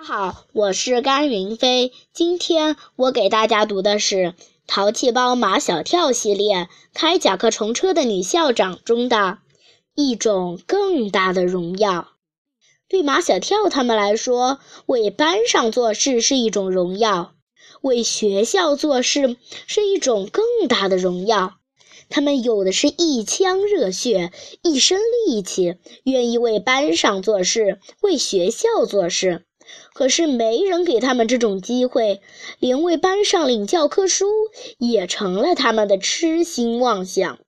大家好，我是甘云飞。今天我给大家读的是《淘气包马小跳》系列《开甲壳虫车的女校长》中的一种更大的荣耀。对马小跳他们来说，为班上做事是一种荣耀；为学校做事是一种更大的荣耀。他们有的是一腔热血，一身力气，愿意为班上做事，为学校做事。可是没人给他们这种机会，连为班上领教科书也成了他们的痴心妄想。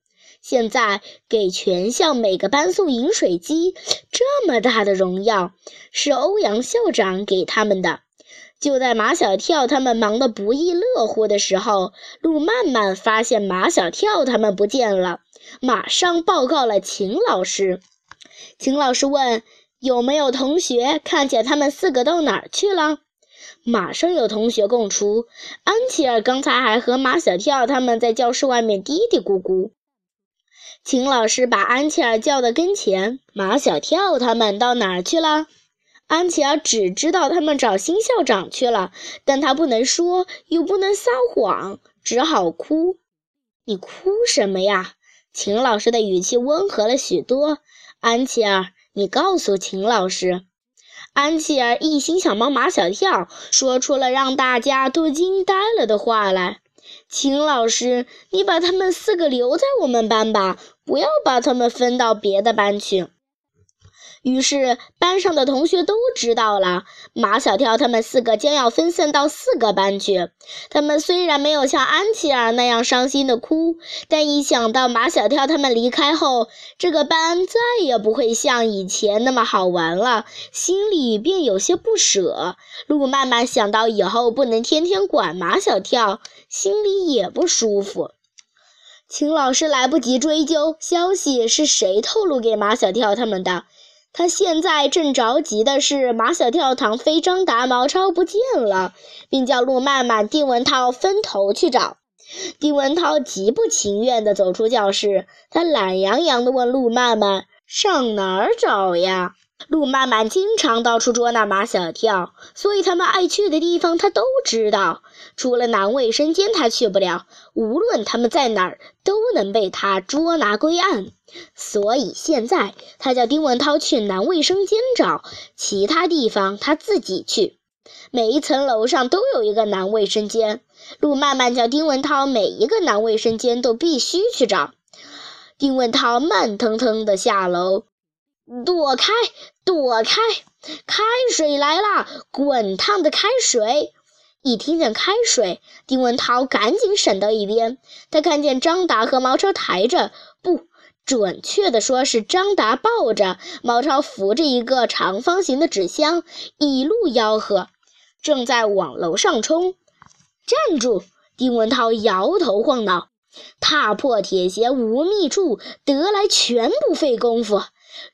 现在给全校每个班送饮水机，这么大的荣耀，是欧阳校长给他们的。就在马小跳他们忙得不亦乐乎的时候，路曼曼发现马小跳他们不见了，马上报告了秦老师。秦老师问。有没有同学看见他们四个到哪儿去了？马上有同学供出，安琪儿刚才还和马小跳他们在教室外面嘀嘀咕咕。秦老师把安琪儿叫到跟前，马小跳他们到哪儿去了？安琪儿只知道他们找新校长去了，但他不能说，又不能撒谎，只好哭。你哭什么呀？秦老师的语气温和了许多，安琪儿。你告诉秦老师，安琪儿一心想帮马小跳，说出了让大家都惊呆了的话来。秦老师，你把他们四个留在我们班吧，不要把他们分到别的班去。于是，班上的同学都知道了，马小跳他们四个将要分散到四个班去。他们虽然没有像安琪儿那样伤心的哭，但一想到马小跳他们离开后，这个班再也不会像以前那么好玩了，心里便有些不舍。路曼曼想到以后不能天天管马小跳，心里也不舒服。秦老师来不及追究消息是谁透露给马小跳他们的。他现在正着急的是，马小跳、唐飞、张达、毛超不见了，并叫陆曼曼、丁文涛分头去找。丁文涛极不情愿地走出教室，他懒洋洋地问陆曼曼：“上哪儿找呀？”陆曼曼经常到处捉拿马小跳，所以他们爱去的地方他都知道。除了男卫生间，他去不了。无论他们在哪儿，都能被他捉拿归案。所以现在他叫丁文涛去男卫生间找，其他地方他自己去。每一层楼上都有一个男卫生间。陆曼曼叫丁文涛每一个男卫生间都必须去找。丁文涛慢腾腾的下楼。躲开，躲开！开水来了，滚烫的开水！一听见开水，丁文涛赶紧闪到一边。他看见张达和毛超抬着，不准确的说是张达抱着，毛超扶着一个长方形的纸箱，一路吆喝，正在往楼上冲。站住！丁文涛摇头晃脑，踏破铁鞋无觅处，得来全不费功夫。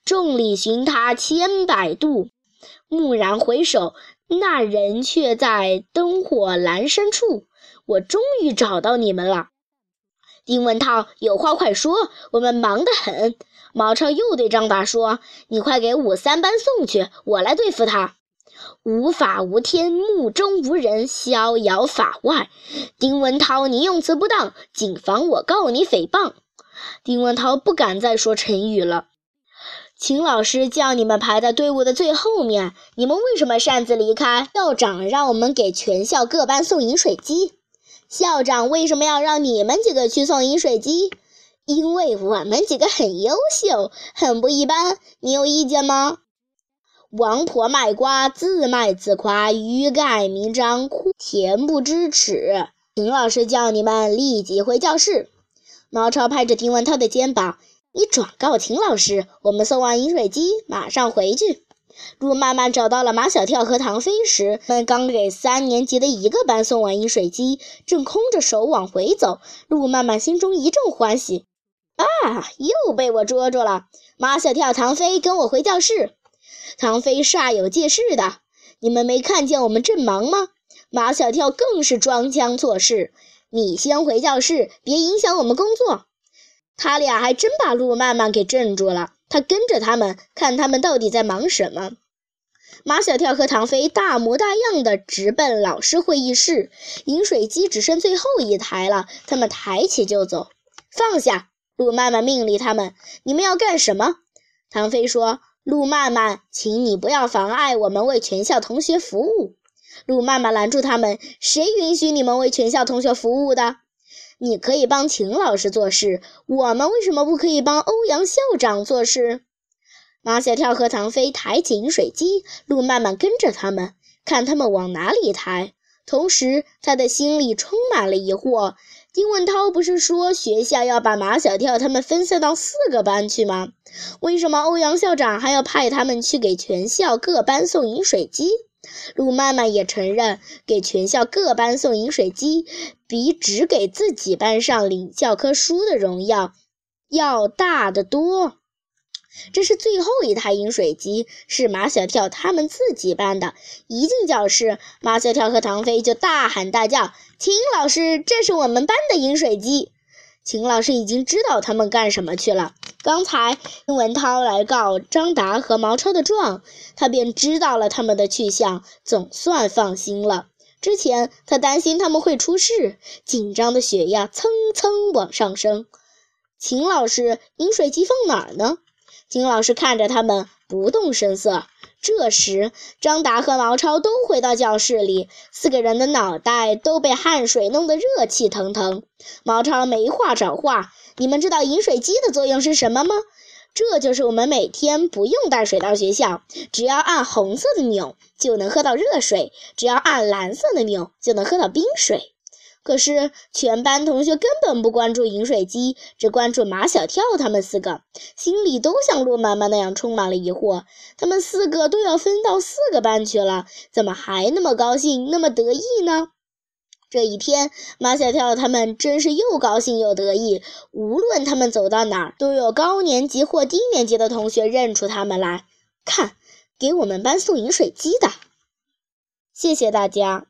众里寻他千百度，蓦然回首，那人却在灯火阑珊处。我终于找到你们了。丁文涛，有话快说，我们忙得很。毛超又对张达说：“你快给五三班送去，我来对付他。”无法无天，目中无人，逍遥法外。丁文涛，你用词不当，谨防我告你诽谤。丁文涛不敢再说成语了。秦老师叫你们排在队伍的最后面，你们为什么擅自离开？校长让我们给全校各班送饮水机。校长为什么要让你们几个去送饮水机？因为我们几个很优秀，很不一般。你有意见吗？王婆卖瓜，自卖自夸，欲盖弥彰，恬不知耻。秦老师叫你们立即回教室。毛超拍着丁文涛的肩膀。你转告秦老师，我们送完饮水机，马上回去。路曼曼找到了马小跳和唐飞时，他们刚给三年级的一个班送完饮水机，正空着手往回走。路曼曼心中一阵欢喜，啊，又被我捉住了！马小跳、唐飞，跟我回教室。唐飞煞有介事的，你们没看见我们正忙吗？马小跳更是装腔作势，你先回教室，别影响我们工作。他俩还真把路曼曼给镇住了。他跟着他们，看他们到底在忙什么。马小跳和唐飞大模大样的直奔老师会议室。饮水机只剩最后一台了，他们抬起就走。放下！路曼曼命令他们：“你们要干什么？”唐飞说：“路曼曼，请你不要妨碍我们为全校同学服务。”路曼曼拦住他们：“谁允许你们为全校同学服务的？你可以帮秦老师做事，我们为什么不可以帮欧阳校长做事？”马小跳和唐飞抬起饮水机，路曼曼跟着他们，看他们往哪里抬。同时，他的心里充满了疑惑。丁文涛不是说学校要把马小跳他们分散到四个班去吗？为什么欧阳校长还要派他们去给全校各班送饮水机？路曼曼也承认，给全校各班送饮水机，比只给自己班上领教科书的荣耀要大得多。这是最后一台饮水机，是马小跳他们自己班的。一进教室，马小跳和唐飞就大喊大叫：“秦老师，这是我们班的饮水机！”秦老师已经知道他们干什么去了。刚才丁文涛来告张达和毛超的状，他便知道了他们的去向，总算放心了。之前他担心他们会出事，紧张的血压蹭蹭往上升。秦老师，饮水机放哪儿呢？秦老师看着他们，不动声色。这时，张达和毛超都回到教室里，四个人的脑袋都被汗水弄得热气腾腾。毛超没话找话：“你们知道饮水机的作用是什么吗？这就是我们每天不用带水到学校，只要按红色的钮就能喝到热水，只要按蓝色的钮就能喝到冰水。”可是，全班同学根本不关注饮水机，只关注马小跳他们四个，心里都像陆妈妈那样充满了疑惑。他们四个都要分到四个班去了，怎么还那么高兴，那么得意呢？这一天，马小跳他们真是又高兴又得意。无论他们走到哪儿，都有高年级或低年级的同学认出他们来。看，给我们班送饮水机的。谢谢大家。